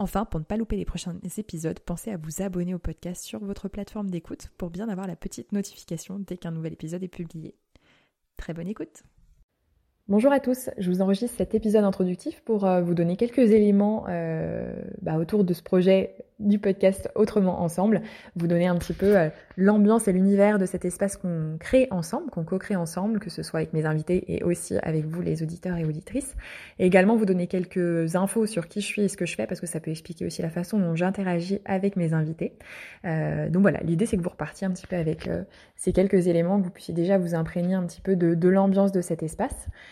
Enfin, pour ne pas louper les prochains épisodes, pensez à vous abonner au podcast sur votre plateforme d'écoute pour bien avoir la petite notification dès qu'un nouvel épisode est publié. Très bonne écoute Bonjour à tous, je vous enregistre cet épisode introductif pour euh, vous donner quelques éléments euh, bah, autour de ce projet du podcast Autrement Ensemble, vous donner un petit peu euh, l'ambiance et l'univers de cet espace qu'on crée ensemble, qu'on co-crée ensemble, que ce soit avec mes invités et aussi avec vous les auditeurs et auditrices, et également vous donner quelques infos sur qui je suis et ce que je fais, parce que ça peut expliquer aussi la façon dont j'interagis avec mes invités. Euh, donc voilà, l'idée c'est que vous repartiez un petit peu avec euh, ces quelques éléments, que vous puissiez déjà vous imprégner un petit peu de, de l'ambiance de cet espace.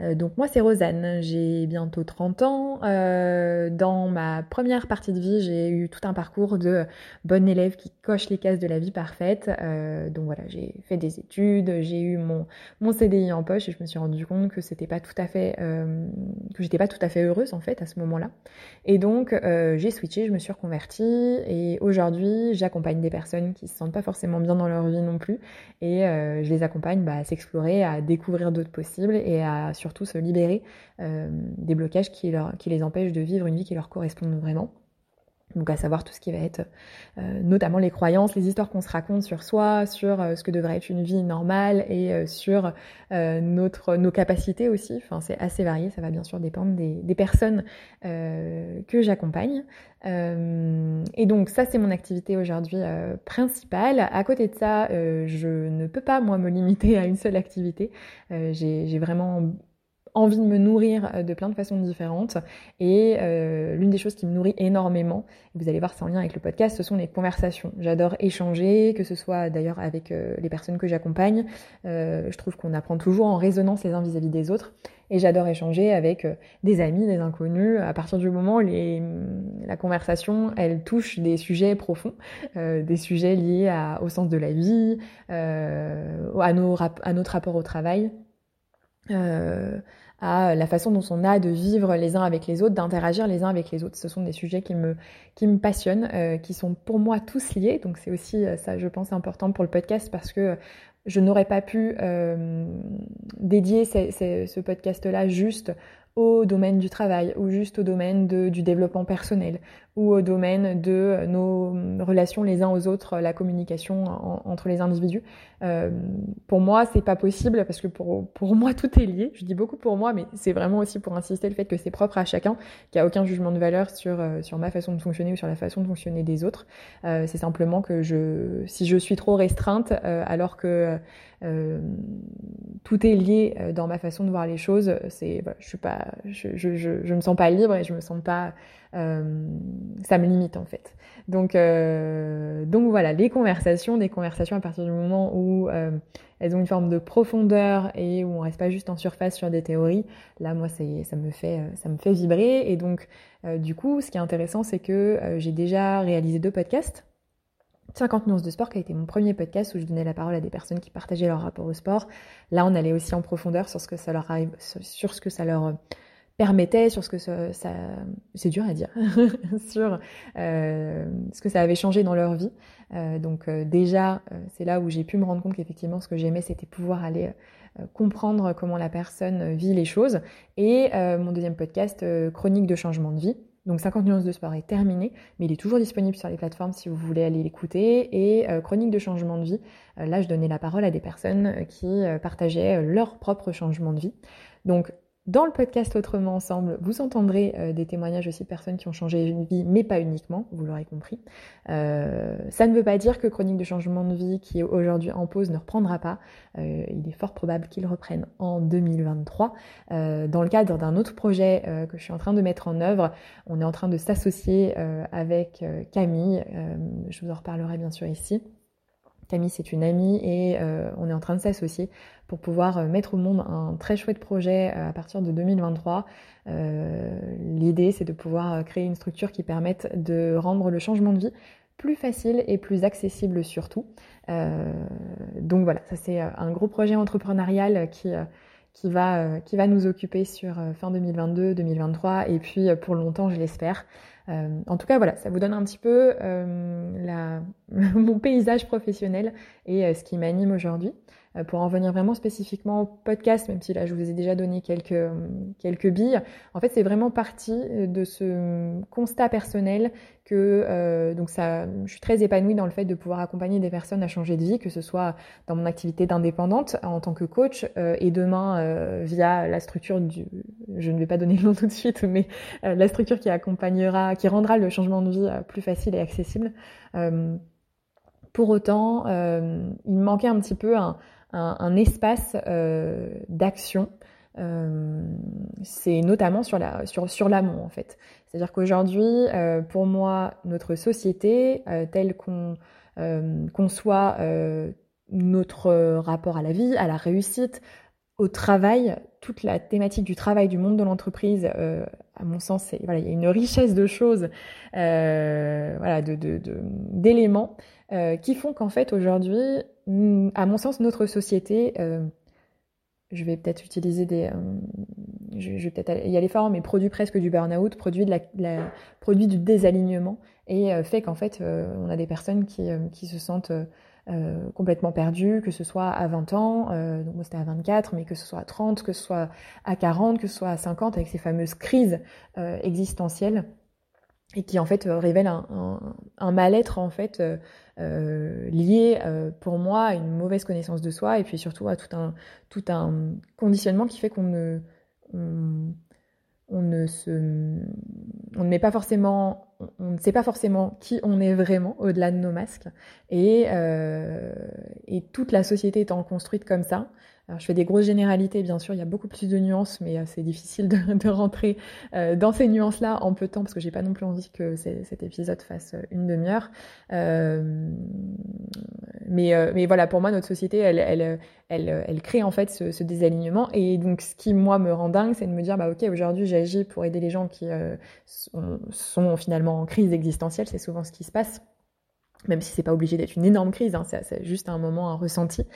donc moi c'est Rosanne, j'ai bientôt 30 ans. dans ma première partie de vie, j'ai eu tout un parcours de bonne élève qui coche les cases de la vie parfaite. Euh, donc voilà, j'ai fait des études, j'ai eu mon, mon CDI en poche et je me suis rendu compte que c'était pas tout à fait euh, que j'étais pas tout à fait heureuse en fait à ce moment-là. Et donc euh, j'ai switché, je me suis reconvertie et aujourd'hui j'accompagne des personnes qui se sentent pas forcément bien dans leur vie non plus et je les accompagne bah, à s'explorer, à découvrir d'autres possibles et à surtout se libérer des blocages qui, leur, qui les empêchent de vivre une vie qui leur correspond vraiment. Donc à savoir tout ce qui va être euh, notamment les croyances, les histoires qu'on se raconte sur soi, sur euh, ce que devrait être une vie normale et euh, sur notre, nos capacités aussi. Enfin c'est assez varié, ça va bien sûr dépendre des, des personnes que j'accompagne. et donc ça c'est mon activité aujourd'hui principale. À côté de ça, je ne peux pas moi me limiter à une seule activité. J'ai vraiment envie de me nourrir euh, de plein de façons différentes. Et euh, l'une des choses qui me nourrit énormément, vous allez voir c'est en lien avec le podcast, ce sont les conversations. J'adore échanger, que ce soit d'ailleurs avec euh, les personnes que j'accompagne. je trouve qu'on apprend toujours en résonance les uns vis-à-vis des autres. Et j'adore échanger avec des amis, des inconnus. À partir du moment où les, la conversation, elle touche des sujets profonds, des sujets liés à, au sens de la vie, à, nos, à notre rapport au travail. À la façon dont on a de vivre les uns avec les autres, d'interagir les uns avec les autres. Ce sont des sujets qui me, qui me passionnent, euh, qui sont pour moi tous liés. Donc c'est aussi euh, ça, je pense, important pour le podcast parce que je n'aurais pas pu euh, dédier ce podcast-là juste au domaine du travail ou juste au domaine de, du développement personnel ou au domaine de nos relations les uns aux autres, la communication entre les individus. Euh, pour moi, c'est pas possible parce que pour, pour moi, tout est lié. Je dis beaucoup pour moi, mais c'est vraiment aussi pour insister le fait que c'est propre à chacun, qu'il n'y a aucun jugement de valeur sur, euh, sur ma façon de fonctionner ou sur la façon de fonctionner des autres. Euh, c'est simplement que je, si je suis trop restreinte, euh, alors que euh, tout est lié dans ma façon de voir les choses, c'est, je suis pas, je, je, me sens pas libre et je me sens pas euh, ça me limite en fait. Donc, euh, donc voilà, les conversations, des conversations à partir du moment où euh, elles ont une forme de profondeur et où on reste pas juste en surface sur des théories. Là, moi, ça me fait, ça me fait vibrer. Et donc, du coup, ce qui est intéressant, c'est que j'ai déjà réalisé deux podcasts. 50 nuances de sport qui a été mon premier podcast où je donnais la parole à des personnes qui partageaient leur rapport au sport. Là, on allait aussi en profondeur sur ce que ça leur sur ce que ça leur permettait, sur ce que ça, c'est dur à dire, sur euh, ce que ça avait changé dans leur vie. Euh, donc euh, déjà, euh, c'est là où j'ai pu me rendre compte qu'effectivement, ce que j'aimais, c'était pouvoir aller euh, comprendre comment la personne vit les choses. Et mon deuxième podcast, Chronique de changement de vie. Donc 50 nuances de sport est terminé, mais il est toujours disponible sur les plateformes si vous voulez aller l'écouter. Et Chronique de changement de vie, là je donnais la parole à des personnes qui partageaient leur propre changement de vie. Donc Dans le podcast Autrement Ensemble, vous entendrez euh, des témoignages aussi de personnes qui ont changé une vie, mais pas uniquement, vous l'aurez compris. Euh, ça ne veut pas dire que Chronique de changement de vie, qui est aujourd'hui en pause, ne reprendra pas. Euh, il est fort probable qu'il reprenne en 2023. dans le cadre d'un autre projet que je suis en train de mettre en œuvre, on est en train de s'associer avec Camille. je vous en reparlerai bien sûr ici. Camille, c'est une amie et euh, on est en train de s'associer pour pouvoir euh, mettre au monde un très chouette projet euh, à partir de 2023. L'idée, c'est de pouvoir créer une structure qui permette de rendre le changement de vie plus facile et plus accessible surtout. donc voilà, ça c'est un gros projet entrepreneurial qui, qui, va, qui va nous occuper sur fin 2022, 2023 et puis pour longtemps, je l'espère. En tout cas, voilà, ça vous donne un petit peu euh, mon paysage professionnel et euh, ce qui m'anime aujourd'hui. pour en venir vraiment spécifiquement au podcast, même si là je vous ai déjà donné quelques, quelques billes, en fait c'est vraiment parti de ce constat personnel que donc ça, je suis très épanouie dans le fait de pouvoir accompagner des personnes à changer de vie, que ce soit dans mon activité d'indépendante en tant que coach et demain via la structure du, je ne vais pas donner le nom tout de suite, mais la structure qui accompagnera qui rendra le changement de vie euh, plus facile et accessible. Euh, pour autant, euh, il manquait un petit peu un, espace d'action. c'est notamment sur la sur sur l'amont en fait. C'est-à-dire qu'aujourd'hui, pour moi, notre société telle qu'on conçoit notre rapport à la vie, à la réussite, au travail, toute la thématique du travail, du monde de l'entreprise, euh, à mon sens, il y a une richesse de choses, euh, voilà, de, d'éléments euh, qui font qu'en fait aujourd'hui, à mon sens, notre société, je vais peut-être utiliser des, je, vais peut-être y aller fort, mais produit presque du burn-out, produit de la, produit du désalignement, et fait qu'en fait, on a des personnes qui, qui se sentent euh, complètement perdu, que ce soit à 20 ans, euh, donc moi c'était à 24, mais que ce soit à 30, que ce soit à 40, que ce soit à 50, avec ces fameuses crises euh, existentielles et qui en fait révèlent un, un, mal-être en fait lié pour moi à une mauvaise connaissance de soi et puis surtout à tout un tout un conditionnement qui fait qu'on ne ne se, on ne met pas forcément, on ne sait pas forcément qui on est vraiment au-delà de nos masques, et, euh, et toute la société étant construite comme ça, alors, je fais des grosses généralités, bien sûr, il y a beaucoup plus de nuances, mais euh, c'est difficile de, rentrer euh, dans ces nuances-là en peu de temps, parce que j'ai pas non plus envie que cet épisode fasse euh, une demi-heure. Mais, voilà, pour moi, notre société, elle, crée en fait ce, désalignement. Et donc, ce qui, moi, me rend dingue, c'est de me dire, bah ok, aujourd'hui, j'agis pour aider les gens qui sont, finalement en crise existentielle, c'est souvent ce qui se passe même si c'est pas obligé d'être une énorme crise, hein, c'est juste un moment, un ressenti.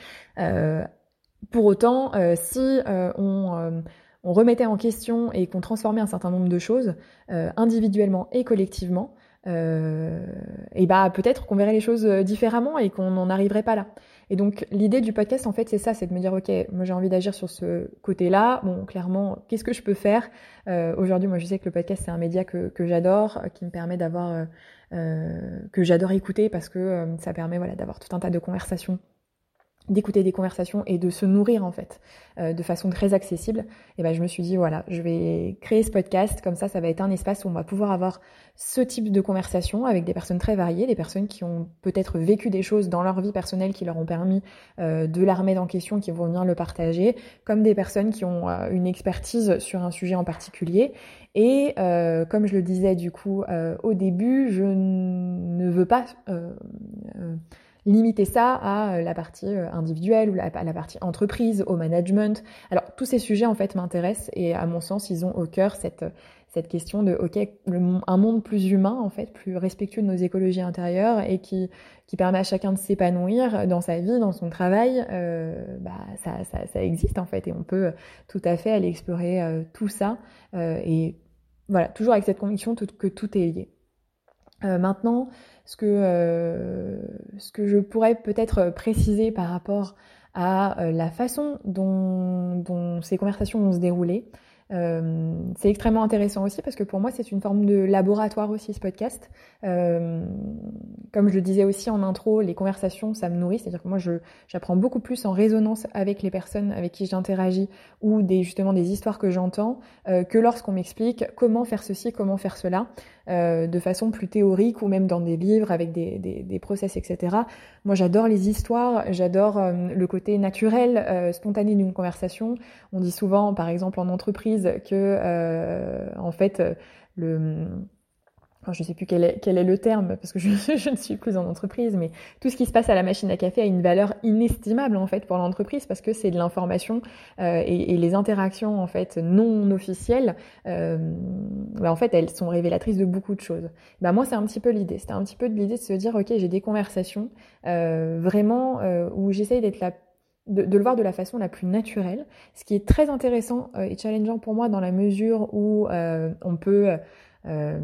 Pour autant, euh, si euh, euh, on, remettait en question et qu'on transformait un certain nombre de choses, individuellement et collectivement, et bah peut-être qu'on verrait les choses différemment et qu'on n'en arriverait pas là. Et donc l'idée du podcast en fait c'est ça, c'est de me dire ok, moi j'ai envie d'agir sur ce côté-là. Bon clairement, qu'est-ce que je peux faire? Aujourd'hui, moi je sais que le podcast c'est un média que, que j'adore, qui me permet d'avoir, que j'adore écouter parce que ça permet voilà d'avoir tout un tas de conversations d'écouter des conversations et de se nourrir en fait euh, de façon très accessible, et ben je me suis dit voilà, je vais créer ce podcast comme ça ça va être un espace où on va pouvoir avoir ce type de conversation avec des personnes très variées, des personnes qui ont peut-être vécu des choses dans leur vie personnelle qui leur ont permis euh, de la remettre en question, qui vont venir le partager, comme des personnes qui ont euh, une expertise sur un sujet en particulier. Et comme je le disais du coup au début, je ne veux pas limiter ça à euh, la partie euh, individuelle ou à la partie entreprise, au management. Alors tous ces sujets en fait m'intéressent et à mon sens ils ont au cœur cette cette question de ok un monde plus humain en fait, plus respectueux de nos écologies intérieures et qui qui permet à chacun de s'épanouir dans sa vie, dans son travail. Euh, bah ça, ça, ça existe en fait et on peut tout à fait aller explorer tout ça et voilà toujours avec cette conviction que tout est lié. Maintenant, ce que, euh, ce que je pourrais peut-être préciser par rapport à euh, la façon dont, dont, ces conversations vont se dérouler. Euh, c'est extrêmement intéressant aussi parce que pour moi c'est une forme de laboratoire aussi ce podcast. Euh, comme je le disais aussi en intro, les conversations ça me nourrit, c'est-à-dire que moi j'apprends beaucoup plus en résonance avec les personnes avec qui j'interagis ou des justement des histoires que j'entends euh, que lorsqu'on m'explique comment faire ceci, comment faire cela. De façon plus théorique ou même dans des livres avec des, des, process, etc. Moi, j'adore les histoires, j'adore le côté naturel, spontané d'une conversation. On dit souvent, par exemple, en entreprise, que en fait, le je ne sais plus quel est, quel est, le terme parce que je, ne suis plus en entreprise, mais tout ce qui se passe à la machine à café a une valeur inestimable en fait pour l'entreprise parce que c'est de l'information euh, et, les interactions en fait non officielles, euh, bah, en fait elles sont révélatrices de beaucoup de choses. Bah moi c'est un petit peu l'idée, c'était un petit peu l'idée de se dire ok j'ai des conversations euh, vraiment euh, où j'essaye d'être la de, le voir de la façon la plus naturelle, ce qui est très intéressant euh, et challengeant pour moi dans la mesure où on peut euh,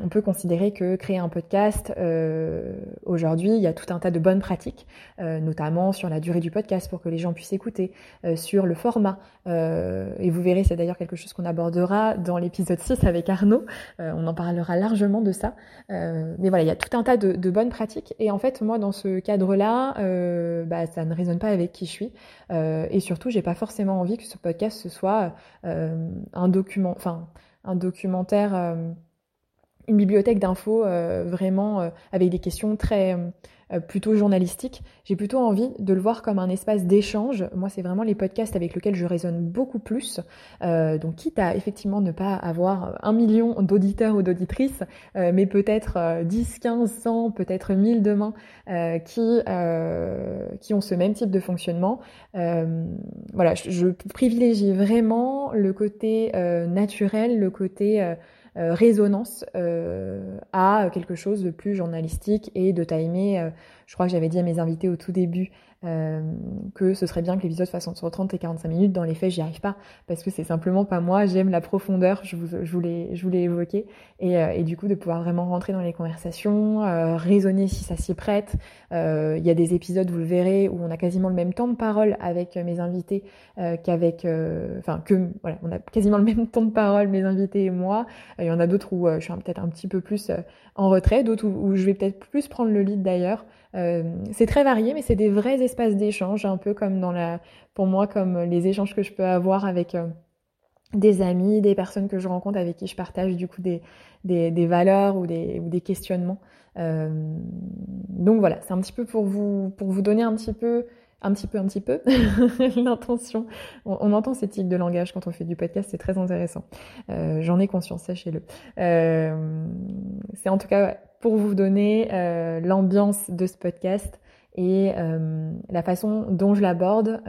on peut considérer que créer un podcast, euh, aujourd'hui, il y a tout un tas de bonnes pratiques, euh, notamment sur la durée du podcast pour que les gens puissent écouter, sur le format. et vous verrez, c'est d'ailleurs quelque chose qu'on abordera dans l'épisode 6 avec Arnaud. on en parlera largement de ça. mais voilà, il y a tout un tas de, de, bonnes pratiques. Et en fait, moi, dans ce cadre-là, bah, ça ne résonne pas avec qui je suis. et surtout, j'ai pas forcément envie que ce podcast ce soit un document, enfin un documentaire, euh, une bibliothèque d'infos euh, vraiment euh, avec des questions très plutôt journalistiques. J'ai plutôt envie de le voir comme un espace d'échange. Moi, c'est vraiment les podcasts avec lesquels je résonne beaucoup plus. donc, quitte à effectivement ne pas avoir un million d'auditeurs ou d'auditrices, mais peut-être 10, 15, 100, peut-être 1000 demain qui, qui ont ce même type de fonctionnement. voilà, je, je, privilégie vraiment le côté naturel, le côté euh, résonance euh, à quelque chose de plus journalistique et de timer. Je crois que j'avais dit à mes invités au tout début euh, que ce serait bien que l'épisode fasse entre 30 et 45 minutes. Dans les faits, j'y arrive pas parce que c'est simplement pas moi. J'aime la profondeur, je, vous, je voulais, je évoquer, et, euh, et, du coup de pouvoir vraiment rentrer dans les conversations, euh, raisonner si ça s'y prête. Il y a des épisodes, vous le verrez, où on a quasiment le même temps de parole avec mes invités qu'avec, enfin que voilà, on a quasiment le même temps de parole mes invités et moi. Il y en a d'autres où je suis peut-être un petit peu plus en retrait, d'autres où, où, je vais peut-être plus prendre le lead d'ailleurs. C'est très varié, mais c'est des vrais espace d'échange, un peu comme dans la, pour moi, comme les échanges que je peux avoir avec euh, des amis, des personnes que je rencontre avec qui je partage du coup des, valeurs ou des, ou des questionnements. Euh, donc voilà, c'est un petit peu pour vous, pour vous donner un petit peu un petit peu, un petit peu l'intention. On, entend ces types de langage quand on fait du podcast, c'est très intéressant. Euh, J'en ai conscience, sachez-le. Euh, c'est en tout cas pour vous donner euh, l'ambiance de ce podcast et la façon dont je l'aborde.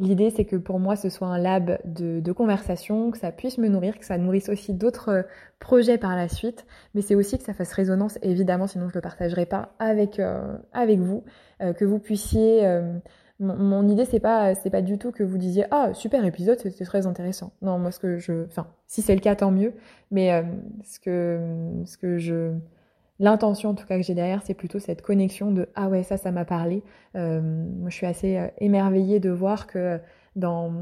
Euh, l'idée, c'est que pour moi, ce soit un lab de, conversation, que ça puisse me nourrir, que ça nourrisse aussi d'autres euh, projets par la suite, mais c'est aussi que ça fasse résonance, évidemment, sinon je le partagerai pas avec avec vous, que vous puissiez mon, idée c'est pas c'est pas du tout que vous disiez ah super épisode c'était très intéressant. Non moi ce que je enfin si c'est le cas tant mieux. Mais euh, ce que ce que je L'intention en tout cas que j'ai derrière, c'est plutôt cette connexion de ah ouais ça ça m'a parlé. Euh, moi je suis assez euh, émerveillée de voir que dans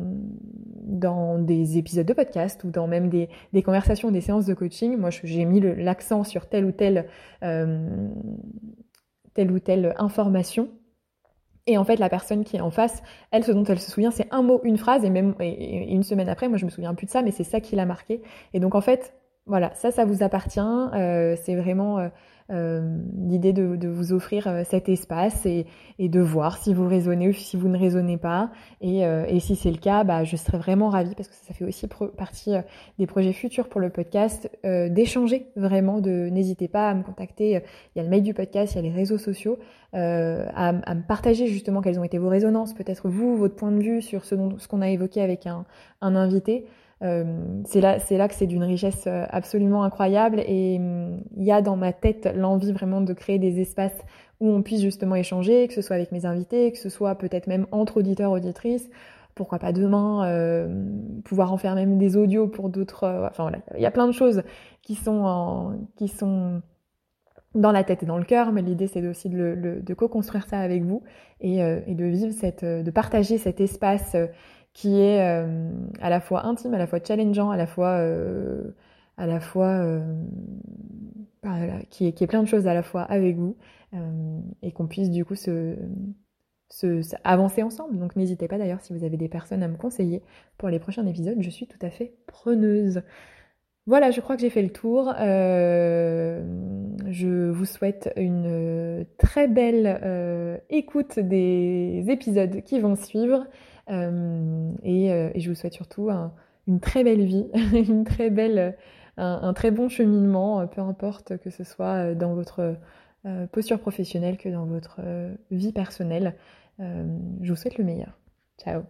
des épisodes de podcast ou dans même des, conversations, des séances de coaching, moi j'ai mis l'accent sur telle ou telle euh, telle ou telle information. Et en fait, la personne qui est en face, elle, ce dont elle se souvient, c'est un mot, une phrase, et même une semaine après, moi, je me souviens plus de ça, mais c'est ça qui l'a marqué. Et donc, en fait, voilà, ça, ça vous appartient. Euh, c'est vraiment euh, euh, l'idée de, vous offrir cet espace et, de voir si vous raisonnez ou si vous ne raisonnez pas. Et, si c'est le cas, bah, je serais vraiment ravie parce que ça, fait aussi partie des projets futurs pour le podcast, d'échanger vraiment. De n'hésitez pas à me contacter. Il y a le mail du podcast, il y a les réseaux sociaux, à, me partager justement quelles ont été vos résonances, peut-être vous, votre point de vue sur ce, ce qu'on a évoqué avec un invité. Euh, c'est là, là que c'est d'une richesse euh, absolument incroyable et hum, il y a dans ma tête l'envie vraiment de créer des espaces où on puisse justement échanger, que ce soit avec mes invités, que ce soit peut-être même entre auditeurs auditrices. Pourquoi pas demain euh, pouvoir en faire même des audios pour d'autres. Enfin voilà, il y a plein de choses qui sont qui sont dans la tête et dans le cœur, mais l'idée c'est aussi de co-construire ça avec vous et, et, de vivre cette, de partager cet espace qui est à la fois intime, à la fois challengeant, à la fois à la fois qui, est, qui est plein de choses à la fois avec vous et qu'on puisse du coup se, avancer ensemble. Donc n'hésitez pas d'ailleurs si vous avez des personnes à me conseiller pour les prochains épisodes, je suis tout à fait preneuse. Voilà, je crois que j'ai fait le tour. Euh, je vous souhaite une très belle euh, écoute des épisodes qui vont suivre. Euh, et, je vous souhaite surtout une très belle vie, une très belle, un, très bon cheminement, peu importe que ce soit dans votre posture professionnelle que dans votre vie personnelle. je vous souhaite le meilleur. Ciao